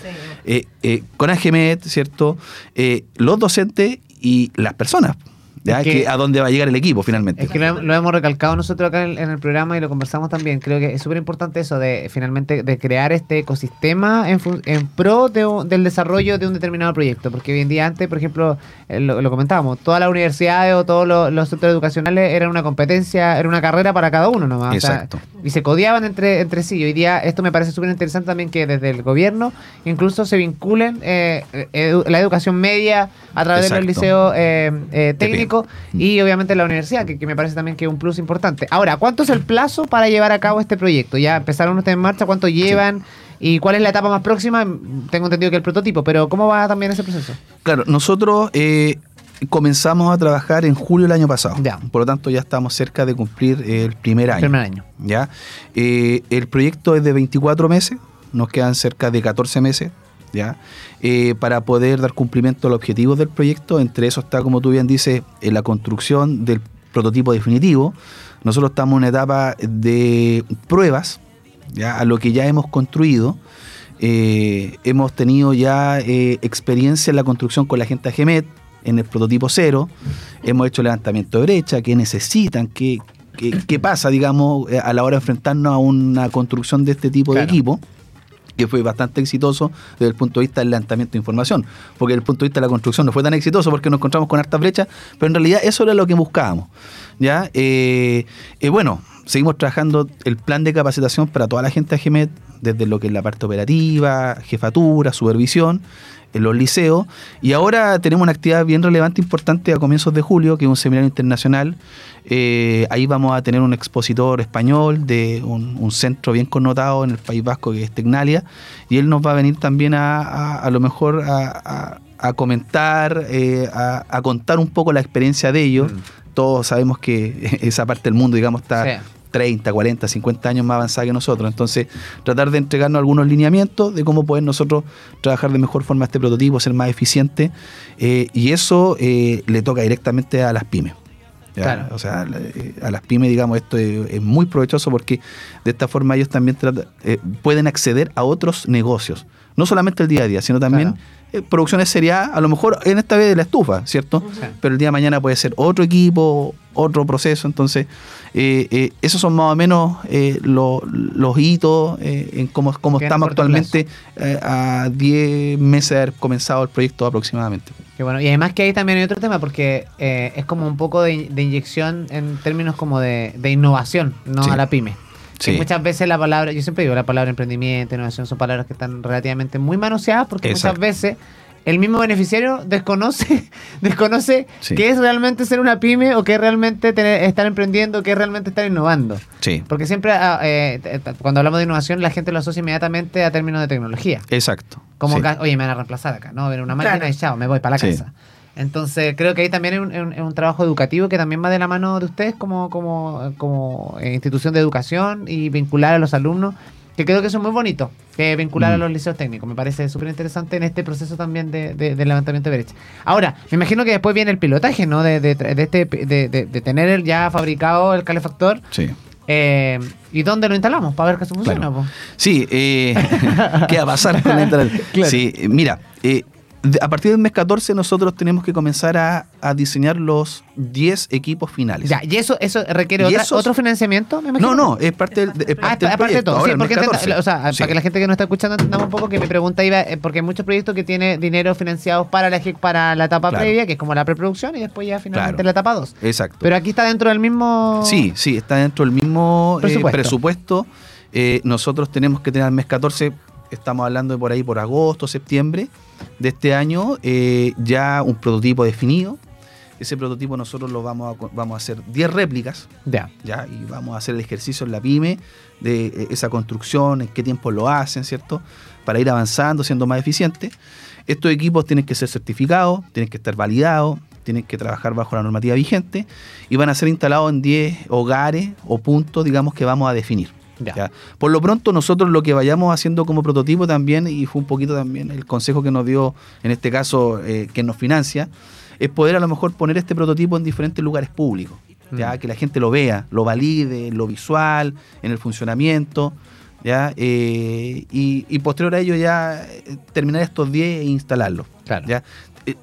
eh, eh, con AGMET, ¿cierto? Eh, los docentes y las personas. Es que- Que- a dónde va a llegar el equipo finalmente. Es que lo, lo hemos recalcado nosotros acá en, en el programa y lo conversamos también. Creo que es súper importante eso de finalmente de crear este ecosistema en, pro de del desarrollo de un determinado proyecto. Porque hoy en día antes, por ejemplo, eh, lo, lo comentábamos, todas las universidades o todos los, los centros educacionales eran una competencia, era una carrera para cada uno nomás. o sea, Exacto. y se codiaban entre, entre sí. Hoy día esto me parece súper interesante también que desde el gobierno incluso se vinculen eh, edu- la educación media a través de los Exacto. liceos eh, eh, técnicos y obviamente la universidad, que, que me parece también que es un plus importante. Ahora, ¿cuánto es el plazo para llevar a cabo este proyecto? Ya empezaron ustedes en marcha, ¿cuánto llevan? ¿Y cuál es la etapa más próxima? Tengo entendido que el prototipo, pero ¿cómo va también ese proceso? Claro, nosotros eh, comenzamos a trabajar en julio del año pasado. Por lo tanto, ya estamos cerca de cumplir el primer año. Primer año. ¿ya? Eh, el proyecto es de 24 meses, nos quedan cerca de 14 meses. ¿Ya? Eh, para poder dar cumplimiento a los objetivos del proyecto, entre eso está, como tú bien dices, en la construcción del prototipo definitivo. Nosotros estamos en una etapa de pruebas, ¿ya? a lo que ya hemos construido. Eh, hemos tenido ya eh, experiencia en la construcción con la gente de Gemet, en el prototipo cero. Hemos hecho levantamiento de brecha, qué necesitan, qué, qué, pasa, digamos, eh, a la hora de enfrentarnos a una construcción de este tipo de equipo que fue bastante exitoso desde el punto de vista del levantamiento de información, porque desde el punto de vista de la construcción no fue tan exitoso porque nos encontramos con hartas brechas, pero en realidad eso era lo que buscábamos. ¿ya? Eh, eh, bueno, seguimos trabajando el plan de capacitación para toda la gente de GEMET, desde lo que es la parte operativa, jefatura, supervisión, en los liceos, y ahora tenemos una actividad bien relevante, importante a comienzos de julio, que es un seminario internacional. Eh, ahí vamos a tener un expositor español de un, un centro bien connotado en el País Vasco, que es Tecnalia, y él nos va a venir también a, a, a lo mejor a, a- comentar, eh, a, a contar un poco la experiencia de ellos. Todos sabemos que esa parte del mundo, digamos, está... Sí. 30, 40, 50 años más avanzada que nosotros. Entonces, tratar de entregarnos algunos lineamientos de cómo poder nosotros trabajar de mejor forma este prototipo, ser más eficiente. eh, y eso eh, le toca directamente a las pymes. ¿ya? Claro. O sea, eh, a las pymes, digamos, esto es, es muy provechoso porque de esta forma ellos también trata- eh, pueden acceder a otros negocios. No solamente el día a día, sino también eh, producciones serie A, lo mejor en esta vez de la estufa, ¿cierto? Pero el día de mañana puede ser otro equipo, otro proceso. Entonces, eh, eh, esos son más o menos eh, lo- los hitos eh, en cómo, cómo estamos actualmente a 10 meses de haber comenzado el proyecto aproximadamente. Que bueno, y además que ahí también hay otro tema porque eh, es como un poco de, de inyección en términos como de, de innovación, no Sí. a la pyme. Que Sí. muchas veces la palabra, yo siempre digo, la palabra emprendimiento, innovación son palabras que están relativamente muy manoseadas porque Exacto. muchas veces el mismo beneficiario desconoce, desconoce Sí. qué es realmente ser una pyme o qué es realmente tener, estar emprendiendo, qué es realmente estar innovando. Sí, Porque siempre ah, eh, cuando hablamos de innovación la gente lo asocia inmediatamente a términos de tecnología. exacto. Como, Sí. oye, me van a reemplazar acá, ¿no? Ver una máquina Claro. y chao, me voy para la Sí. casa. Entonces, creo que ahí también es un, es trabajo educativo que también va de la mano de ustedes como, como, como eh, institución de educación y vincular a los alumnos Que creo que eso es muy bonito, que vincular a Mm. los liceos técnicos. Me parece súper interesante en este proceso también de, de- de levantamiento de brecha. Ahora, me imagino que después viene el pilotaje, ¿no? De, de, de este, de, de- de tener ya fabricado el calefactor. Sí. Eh, ¿Y dónde lo instalamos? Para ver que eso funciona. po. Sí, eh, ¿qué va a pasar con la? Claro. Sí, mira, eh, a partir del mes 14 nosotros tenemos que comenzar a, a diseñar los 10 equipos finales. Ya, ¿y eso, eso requiere ¿Y otra- esos? otro financiamiento? Me imagino? No, no, es parte del, es Ah, parte del aparte de todo, Ahora, sí, el porque mes entienda- 14. o sea, Sí. para que la gente que no está escuchando entendamos un poco que mi pregunta iba, eh, porque hay muchos proyectos que tiene dinero financiados para la, para la etapa Claro. previa, que es como la preproducción, y después ya finalmente Claro. la etapa 2. Exacto. Pero aquí está dentro del mismo... Sí, sí, está dentro del mismo eh, Presupuesto. presupuesto. Eh, nosotros tenemos que tener al mes 14, estamos hablando de por ahí por agosto, septiembre de este año, eh, ya un prototipo definido. Ese prototipo nosotros lo vamos a, vamos a hacer 10 réplicas. Ya. Ya, y vamos a hacer el ejercicio en la pyme de eh, esa construcción, en qué tiempo lo hacen, ¿cierto? Para ir avanzando, siendo más eficientes. Estos equipos tienen que ser certificados, tienen que estar validados, tienen que trabajar bajo la normativa vigente y van a ser instalados en 10 hogares o puntos, digamos, que vamos a definir. Ya. Por lo pronto, nosotros lo que vayamos haciendo como prototipo también, y fue un poquito también el consejo que nos dio, en este caso, eh, que nos financia, es poder a lo mejor poner este prototipo en diferentes lugares públicos. Ya, Mm. que la gente lo vea, lo valide, en lo visual, en el funcionamiento, ya, Eh, y, y posterior a ello ya eh, terminar estos 10 e instalarlos. ¿ya? Eh,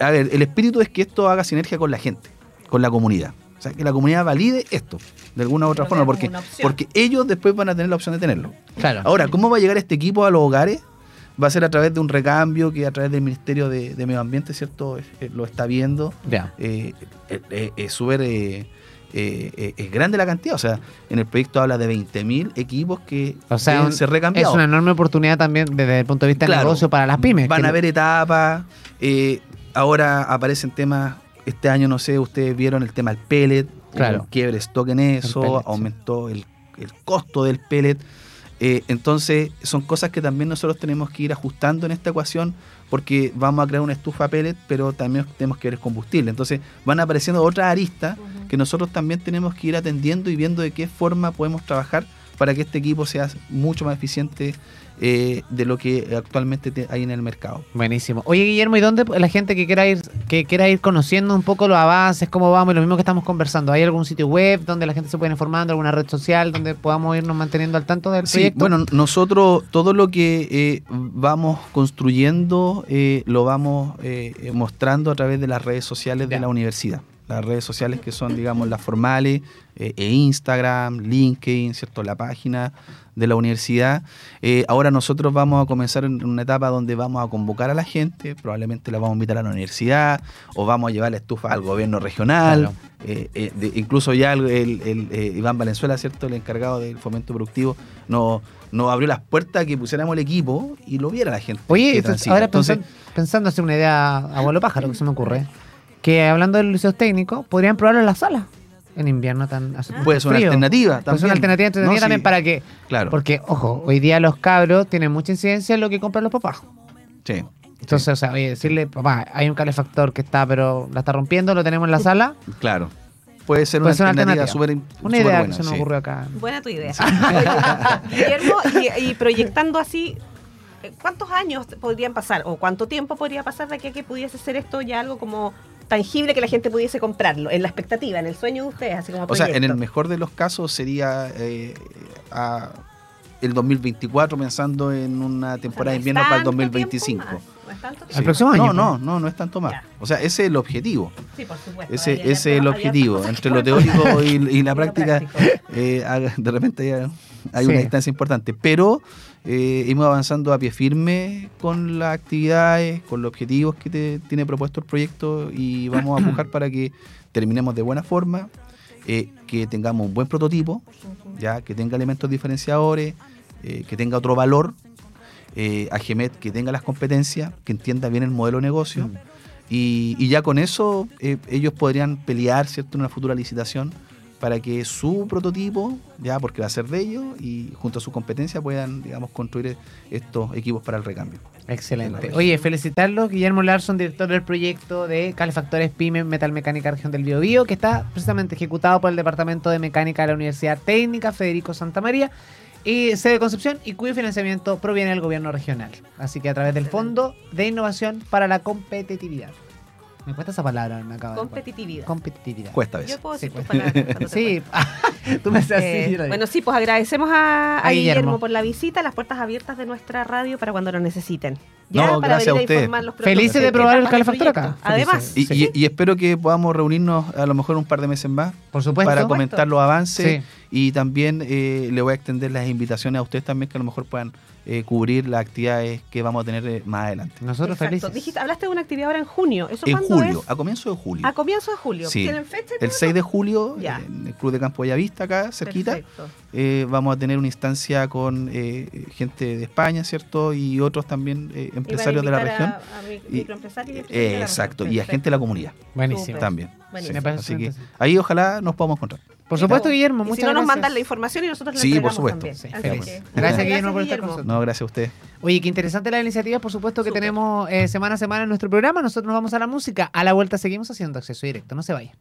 a ver, el espíritu es que esto haga sinergia con la gente, con la comunidad. O sea, que la comunidad valide esto, de alguna u otra forma, porque, porque ellos después van a tener la opción de tenerlo. Claro. Ahora, ¿cómo va a llegar este equipo a los hogares? Va a ser a través de un recambio que a través del Ministerio de, de Medio Ambiente, ¿cierto? Eh, lo está viendo. Ya. Eh, eh, es súper eh, eh, eh, es grande la cantidad. O sea, en el proyecto habla de 20.000 equipos que O sea, deben un- ser es recambiados. una enorme oportunidad también desde el punto de vista de Claro. negocio para las pymes. Van a haber etapas. eh, ahora aparecen temas. Este año, no sé, ustedes vieron el tema del pellet. Claro. quiebre stock en eso. pellet, sí. aumentó el, el costo del pellet. Eh, entonces, son cosas que también nosotros tenemos que ir ajustando en esta ecuación porque vamos a crear una estufa pellet, pero también tenemos que ver el combustible. Entonces, van apareciendo otras aristas que nosotros también tenemos que ir atendiendo y viendo de qué forma podemos trabajar para que este equipo sea mucho más eficiente eh, de lo que actualmente te- hay en el mercado. Buenísimo. Oye, Guillermo, ¿y dónde la gente que quiera ir que quiera ir conociendo un poco los avances, cómo vamos y lo mismo que estamos conversando? ¿Hay algún sitio web donde la gente se puede informando, alguna red social donde podamos irnos manteniendo al tanto del Sí, proyecto? bueno, nosotros todo lo que eh, vamos construyendo eh, lo vamos eh, eh, mostrando a través de las redes sociales de la universidad. Las redes sociales que son, digamos, las formales, eh, e Instagram, LinkedIn, ¿cierto? La página de la universidad. Eh, ahora nosotros vamos a comenzar en una etapa donde vamos a convocar a la gente, probablemente la vamos a invitar a la universidad o vamos a llevar la estufa al gobierno regional. Claro. Eh, de- incluso ya el, el- el, Iván Valenzuela, ¿cierto? El encargado del fomento productivo, nos, nos abrió las puertas a que pusiéramos el equipo y lo viera la gente. Oye, entonces, ahora Entonces, pensando, pensando hacer una idea abuelo pájaro que se me ocurre, que hablando de los liceos técnicos, podrían probarlo en la sala. En invierno tan hace Puede ser una alternativa Puede ser también. una alternativa entretenida No, también sí. para que... Claro. Porque, ojo, hoy día los cabros tienen mucha incidencia en lo que compran los papás. sí. Entonces, o sea, oye, decirle, papá, hay un calefactor que está, pero la está rompiendo, lo tenemos en la sala. Claro. Puede ser una Puede ser una alternativa alternativa. súper Una idea buena, que se nos sí. ocurrió acá. Buena tu idea. Guillermo, y, y proyectando así, ¿cuántos años podrían pasar o cuánto tiempo podría pasar de aquí a que pudiese ser esto ya algo como tangible que la gente pudiese comprarlo? En la expectativa, en el sueño de ustedes, así como O sea, en el mejor de los casos sería eh, a el 2024 pensando en una temporada de invierno para el 2025. ¿No es tanto Sí. Al próximo año, No, no, pues. no, no es tanto más. O sea, ese es el objetivo. Sí, por supuesto. Ese, ese es el objetivo. Entre lo teórico y, y la práctica, eh, de repente hay, hay una distancia importante. Pero eh, hemos avanzando a pie firme con las actividades, con los objetivos que te- tiene propuesto el proyecto y vamos a empujar para que terminemos de buena forma, eh, que tengamos un buen prototipo, ya que tenga elementos diferenciadores, eh, que tenga otro valor, eh, Agemet que tenga las competencias, que entienda bien el modelo de negocio. Y, y ya con eso ellos podrían pelear ¿cierto? en una futura licitación para que su prototipo, ya porque va a ser de ellos, y junto a su competencia puedan, digamos, construir estos equipos para el recambio. Excelente. Oye, felicitarlos. Guillermo Larson, director del proyecto de calefactores PYME Metalmecánica Región del Biobío, que está precisamente ejecutado por el Departamento de Mecánica de la Universidad Técnica Federico Santa María. y sede de Concepción y cuyo financiamiento proviene del gobierno regional. Así que a través del Fondo de Innovación para la Competitividad. Me cuesta esa palabra, me acaba de Competitividad. Competitividad. Cuesta a veces. Yo puedo Sí, decir tus cuesta. palabras. Sí, tú me haces así. Eh, digo. bueno, sí, pues agradecemos a, a A Guillermo. Guillermo. por la visita, las puertas abiertas de nuestra radio para cuando lo necesiten. Ya, No, para gracias venir a informar los. Felices de ¿Qué probar el calefactor acá. Además, Y, y- y espero que podamos reunirnos a lo mejor un par de meses más Por supuesto. para comentar los avances Sí. y también eh, le voy a extender las invitaciones a ustedes también que a lo mejor puedan eh, cubrir las actividades que vamos a tener eh, más adelante. Nosotros Exacto. Dijiste, hablaste de una actividad ahora en junio. ¿Eso En julio, es? a comienzo de julio. A comienzo de julio. Sí. ¿Tienen fecha? y El todo 6 de julio, Ya. en el Club de Campo Bellavista, acá cerquita, Perfecto. Eh, vamos a tener una instancia con eh, gente de España, ¿cierto? Y otros también eh, empresarios de la región. a- a mi- Y- microempresarios y eh, exacto, región. y a gente de la comunidad. Buenísimo. También. Buenísimo. Sí, Así que ahí ojalá nos podamos encontrar. Por supuesto, Guillermo, Y muchas si no nos gracias. mandan la información y nosotros la Sí, por supuesto. Sí, Gracias, Guillermo, por estar con nosotros. No, gracias a usted. Oye, qué interesante la iniciativa, por supuesto, que tenemos eh, semana a semana en nuestro programa. Nosotros nos vamos a la música. A la vuelta seguimos haciendo acceso directo. No se vaya.